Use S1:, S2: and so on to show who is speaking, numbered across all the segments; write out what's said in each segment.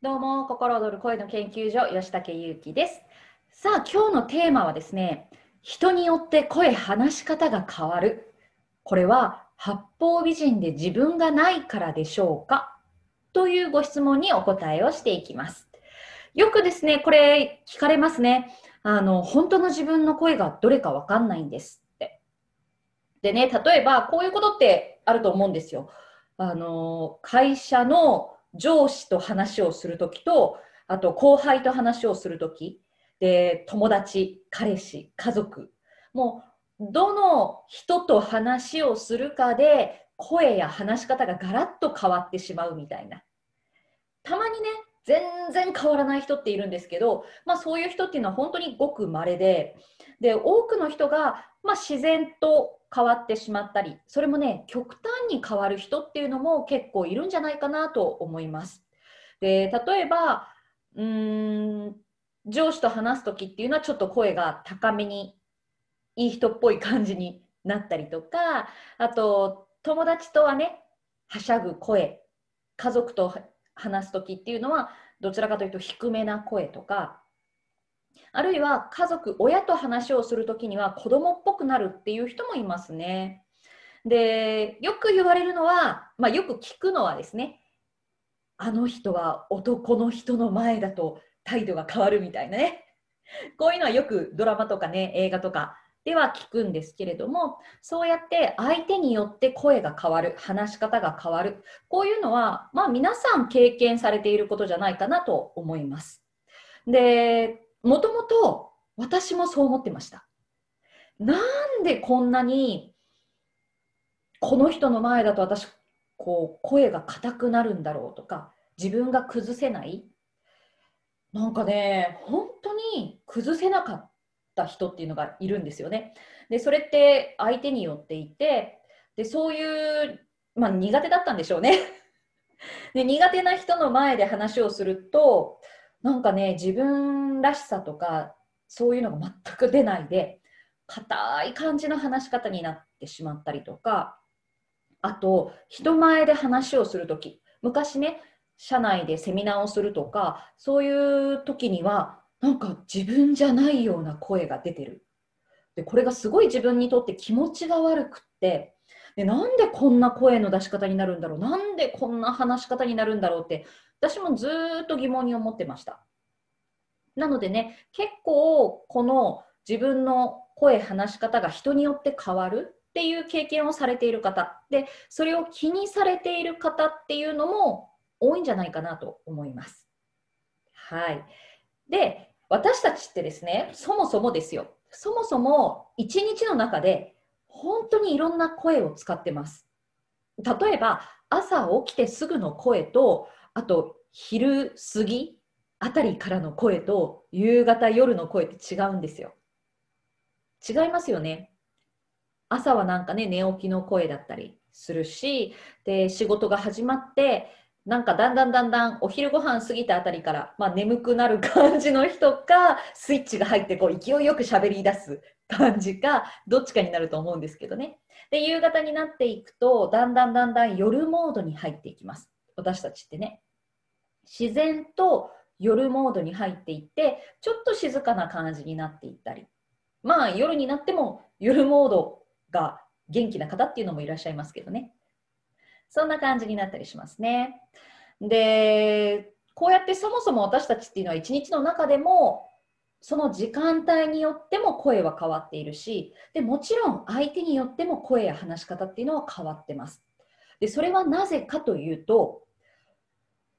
S1: どうも、心躍る声の研究所、吉武祐樹です。さあ、今日のテーマはですね、人によって声、話し方が変わる。これは八方美人で自分がないからでしょうか？というご質問にお答えをしていきます。よくですね、これ聞かれますね。あの、本当の自分の声がどれかわかんないんですって。でね、例えばこういうことってあると思うんですよ。あの、会社の上司と話をするときと、あと後輩と話をするとき、で、友達、彼氏、家族、もう、どの人と話をするかで、声や話し方がガラッと変わってしまうみたいな。たまにね、全然変わらない人っているんですけど、まあ、そういう人っていうのは本当にごく稀で、で、多くの人が、まあ、自然と変わってしまったり、それもね、極端に変わる人っていうのも結構いるんじゃないかなと思います。で、例えば、うーん、上司と話す時っていうのはちょっと声が高めに、いい人っぽい感じになったりとか、あと、友達とはね、はしゃぐ声、家族と話す時っていうのは、どちらかというと低めな声とか、あるいは家族、親と話をするときには子供っぽくなるっていう人もいますね。で、よく言われるのは、まあ、よく聞くのはですね、あの人は男の人の前だと態度が変わるみたいなね。こういうのはよくドラマとかね、映画とかでは聞くんですけれども、そうやって相手によって声が変わる、話し方が変わる、こういうのは、まあ皆さん経験されていることじゃないかなと思います。で、もともと私もそう思ってました。なんでこんなにこの人の前だと私こう声が硬くなるんだろうとか自分が崩せない？なんかね本当に崩せなかった人っていうのがいるんですよね。でそれって相手によっていてでそういう、まあ、苦手だったんでしょうね。で苦手な人の前で話をするとなんかね、自分らしさとか、そういうのが全く出ないで、硬い感じの話し方になってしまったりとか、あと、人前で話をするとき、昔ね、社内でセミナーをするとか、そういう時には、なんか自分じゃないような声が出てる。で、これがすごい自分にとって気持ちが悪くって、でなんでこんな声の出し方になるんだろう。なんでこんな話し方になるんだろうって私もずっと疑問に思ってました。なのでね結構この自分の声話し方が人によって変わるっていう経験をされている方。でそれを気にされている方っていうのも多いんじゃないかなと思います。はい。で私たちってですねそもそもですよそもそも一日の中で本当にいろんな声を使ってます。例えば朝起きてすぐの声とあと昼過ぎあたりからの声と夕方夜の声って違うんですよ。違いますよね。朝はなんかね寝起きの声だったりするしで仕事が始まってなんかだんだんだんだんお昼ご飯過ぎたあたりから、まあ、眠くなる感じの人かスイッチが入ってこう勢いよく喋り出す感じかどっちかになると思うんですけどね。で夕方になっていくとだんだんだんだん夜モードに入っていきます。私たちってね。自然と夜モードに入っていってちょっと静かな感じになっていったり。まあ夜になっても夜モードが元気な方っていうのもいらっしゃいますけどね。そんな感じになったりしますね。でこうやってそもそも私たちっていうのは一日の中でもその時間帯によっても声は変わっているしでもちろん相手によっても声や話し方っていうのは変わってます。でそれはなぜかというと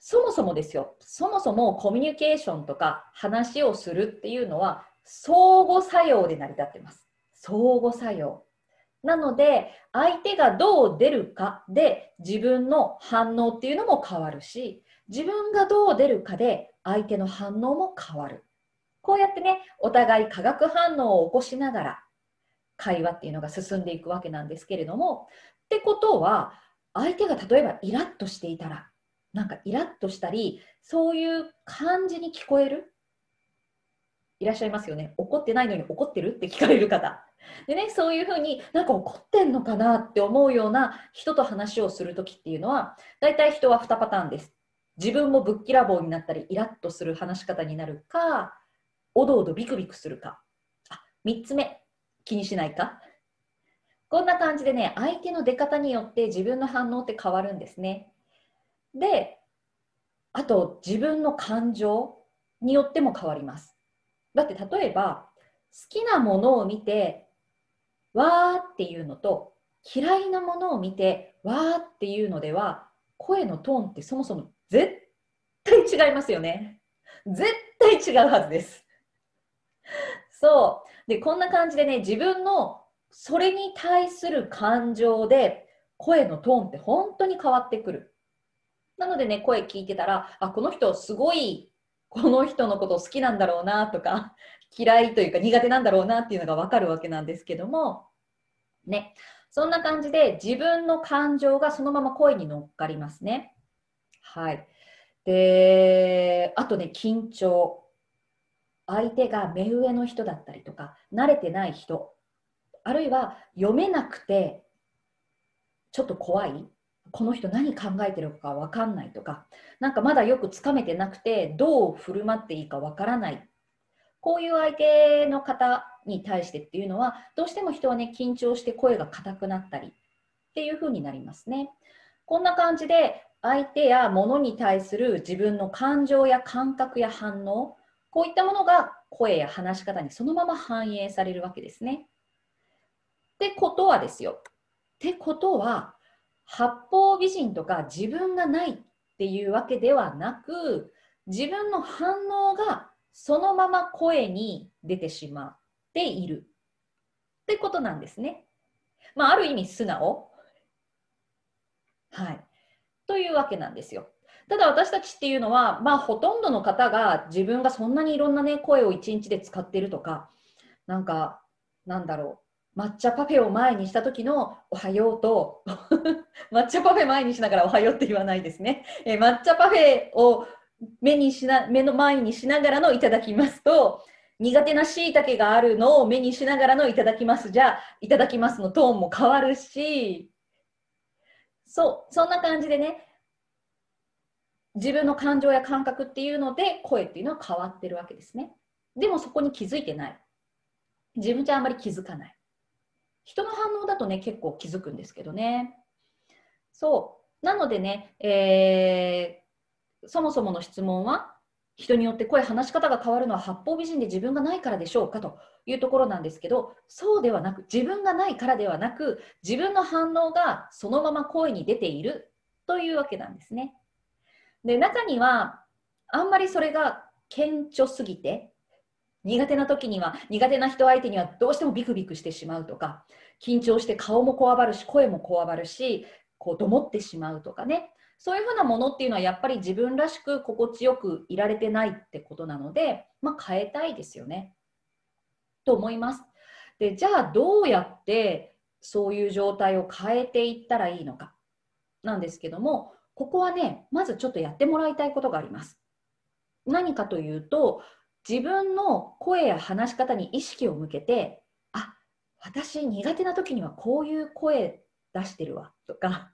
S1: そもそもですよ。そもそもコミュニケーションとか話をするっていうのは相互作用で成り立ってます。相互作用。なので相手がどう出るかで自分の反応っていうのも変わるし自分がどう出るかで相手の反応も変わる。こうやってね、お互い化学反応を起こしながら会話っていうのが進んでいくわけなんですけれども、ってことは、相手が例えばイラッとしていたら、なんかイラッとしたり、そういう感じに聞こえるいらっしゃいますよね。怒ってないのに怒ってるって聞かれる方。でね、そういうふうになんか怒ってんのかなって思うような人と話をするときっていうのは、大体人は2パターンです。自分もぶっきらぼうになったりイラッとする話し方になるかおどおどビクビクするかあ3つ目気にしないかこんな感じでね相手の出方によって自分の反応って変わるんですねであと自分の感情によっても変わりますだって例えば好きなものを見てわーっていうのと嫌いなものを見てわーっていうのでは声のトーンってそもそも絶対違いますよね。絶対違うはずです。そう。でこんな感じでね自分のそれに対する感情で声のトーンって本当に変わってくる。なのでね声聞いてたらあこの人すごいこの人のこと好きなんだろうなとか 嫌いというか苦手なんだろうなっていうのが分かるわけなんですけども。ね。そんな感じで自分の感情がそのまま声に乗っかりますね。はい。であとね緊張。相手が目上の人だったりとか慣れてない人。あるいは読めなくてちょっと怖い。この人何考えてるか分かんないとかなんかまだよくつかめてなくてどう振る舞っていいか分からないこういう相手の方に対してっていうのはどうしても人はね緊張して声が硬くなったりっていう風になりますね。こんな感じで相手や物に対する自分の感情や感覚や反応こういったものが声や話し方にそのまま反映されるわけですね。ってことはですよ。ってことは八方美人とか自分がないっていうわけではなく自分の反応がそのまま声に出てしまっているってことなんですね。まあ、ある意味素直。はい。というわけなんですよ。ただ私たちっていうのは、まあ、ほとんどの方が自分がそんなにいろんな、ね、声を一日で使ってるとか、なんか、なんだろう、抹茶パフェを前にした時のおはようと 抹茶パフェ前にしながらおはようって言わないですね。え抹茶パフェを目にしな目の前にしながらのいただきますと苦手なしいたけがあるのを目にしながらのいただきます。じゃいただきますのトーンも変わるしそうそんな感じでね自分の感情や感覚っていうので声っていうのは変わってるわけですね。でもそこに気づいてない。自分じゃあんまり気づかない。人の反応だとね結構気づくんですけどね。そう。なのでね、えーそもそもの質問は人によって声話し方が変わるのは八方美人で自分がないからでしょうかと。いうところなんですけどそうではなく自分がないからではなく自分の反応がそのまま声に出ている。というわけなんですね。で中にはあんまりそれが顕著すぎて苦手な時には苦手な人相手にはどうしてもビクビクしてしまうとか緊張して顔もこわばるし声もこわばるしこうどもってしまうとかねそういうふうなものっていうのはやっぱり自分らしく心地よくいられてないってことなので、まあ、変えたいですよね。と思います。でじゃあどうやってそういう状態を変えていったらいいのかなんですけどもここはねまずちょっとやってもらいたいことがあります。何かというと自分の声や話し方に意識を向けてあ私苦手な時にはこういう声出してるわとか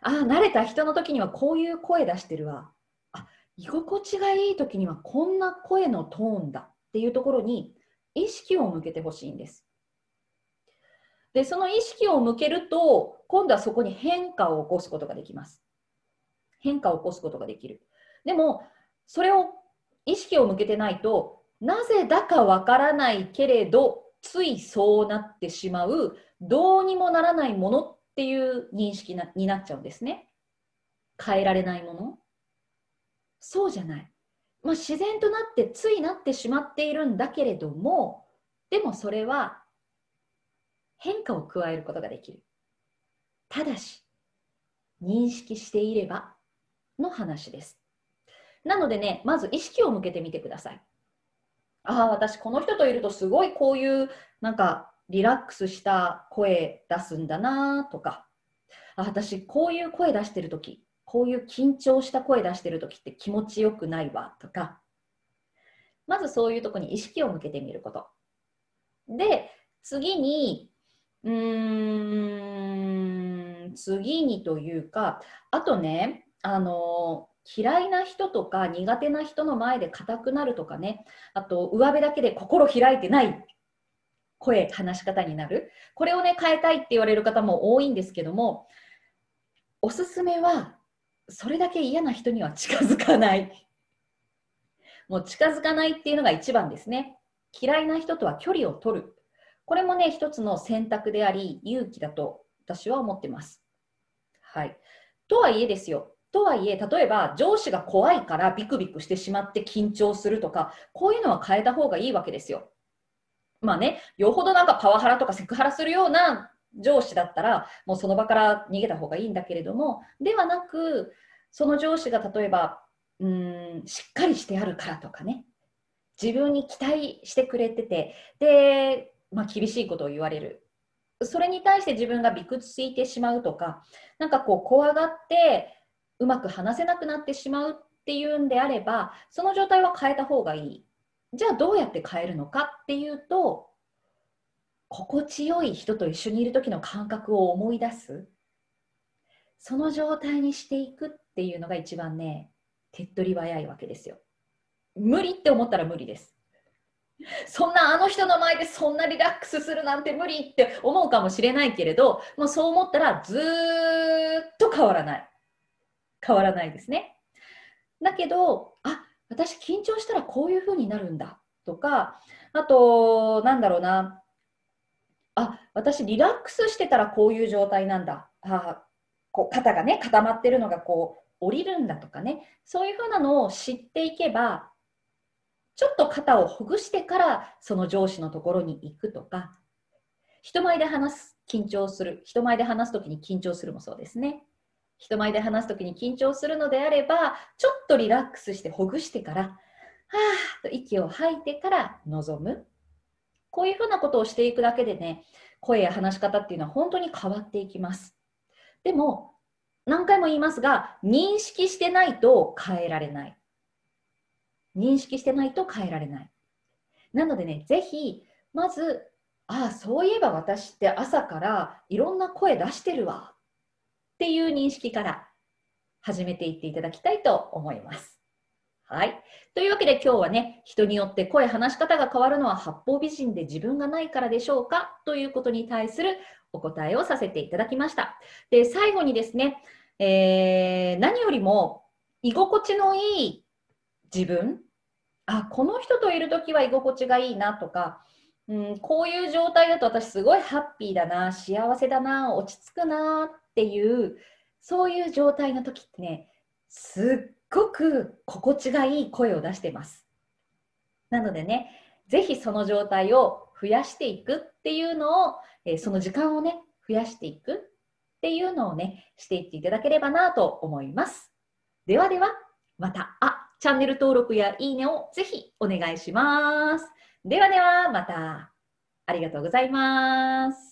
S1: あ慣れた人の時にはこういう声出してるわあ居心地がいい時にはこんな声のトーンだっていうところに意識を向けてほしいんです。でその意識を向けると今度はそこに変化を起こすことができます。変化を起こすことができる。でもそれを意識を向けてないとなぜだかわからないけれどついそうなってしまうどうにもならないものっていう認識なになっちゃうんですね。変えられないものそうじゃない。まあ、自然となってついなってしまっているんだけれどもでもそれは変化を加えることができる。ただし認識していればの話です。なのでねまず意識を向けてみてください。ああ私この人といるとすごいこういうなんかリラックスした声出すんだなとか。あ私こういう声出してる時こういう緊張した声出してる時って気持ちよくないわとか。まずそういうとこに意識を向けてみること。で次にうーん次にというかあとねあの嫌いな人とか苦手な人の前で硬くなるとかね、あと上辺だけで心開いてない声、話し方になる。これをね、変えたいって言われる方も多いんですけども、おすすめは、それだけ嫌な人には近づかない。もう近づかないっていうのが一番ですね。嫌いな人とは距離を取る。これもね、一つの選択であり、勇気だと私は思ってます。はい。とはいえですよ。とはいえ、例えば上司が怖いからビクビクしてしまって緊張するとか、こういうのは変えた方がいいわけですよ。まあね、よほどなんかパワハラとかセクハラするような上司だったら、もうその場から逃げた方がいいんだけれども、ではなく、その上司が例えば、うーん、しっかりしてあるからとかね、自分に期待してくれてて、で、まあ、厳しいことを言われる。それに対して自分がびくついてしまうとか、なんかこう怖がって、うまく話せなくなってしまうっていうんであればその状態は変えた方がいい。じゃあどうやって変えるのかっていうと心地よい人と一緒にいる時の感覚を思い出す。その状態にしていくっていうのが一番ね手っ取り早いわけですよ。無理って思ったら無理です。そんなあの人の前でそんなリラックスするなんて無理って思うかもしれないけれどもうそう思ったらずっと変わらない。変わらないですね。だけど、あ私緊張したらこういう風になるんだ。とか、あと、なんだろうな、あ私リラックスしてたらこういう状態なんだ。あこう肩がね固まってるのがこう降りるんだとかね。そういうふうなのを知っていけばちょっと肩をほぐしてからその上司のところに行くとか。人前で話す緊張する。人前で話す時に緊張するもそうですね。人前で話す時に緊張するのであればちょっとリラックスしてほぐしてからはーと息を吐いてから臨む。こういうふうなことをしていくだけでね声や話し方っていうのは本当に変わっていきます。でも何回も言いますが認識してないと変えられない。認識してないと変えられない。なのでねぜひまずああそういえば私って朝からいろんな声出してるわ。っていう認識から始めていっていただきたいと思います。はい。というわけで今日はね、人によって声、話し方が変わるのは八方美人で自分がないからでしょうか？ということに対するお答えをさせていただきました。で、最後にですね、えー、何よりも居心地のいい自分、あ、この人といるときは居心地がいいなとか、うん、こういう状態だと私すごいハッピーだな、幸せだな、落ち着くなっっていうそういう状態の時ってねすっごく心地がいい声を出してます。なのでね是非その状態を増やしていくっていうのを、えその時間をね増やしていくっていうのをねしていっていただければなと思います。ではではまたあチャンネル登録やいいねをぜひお願いします。ではではまた。ありがとうございます。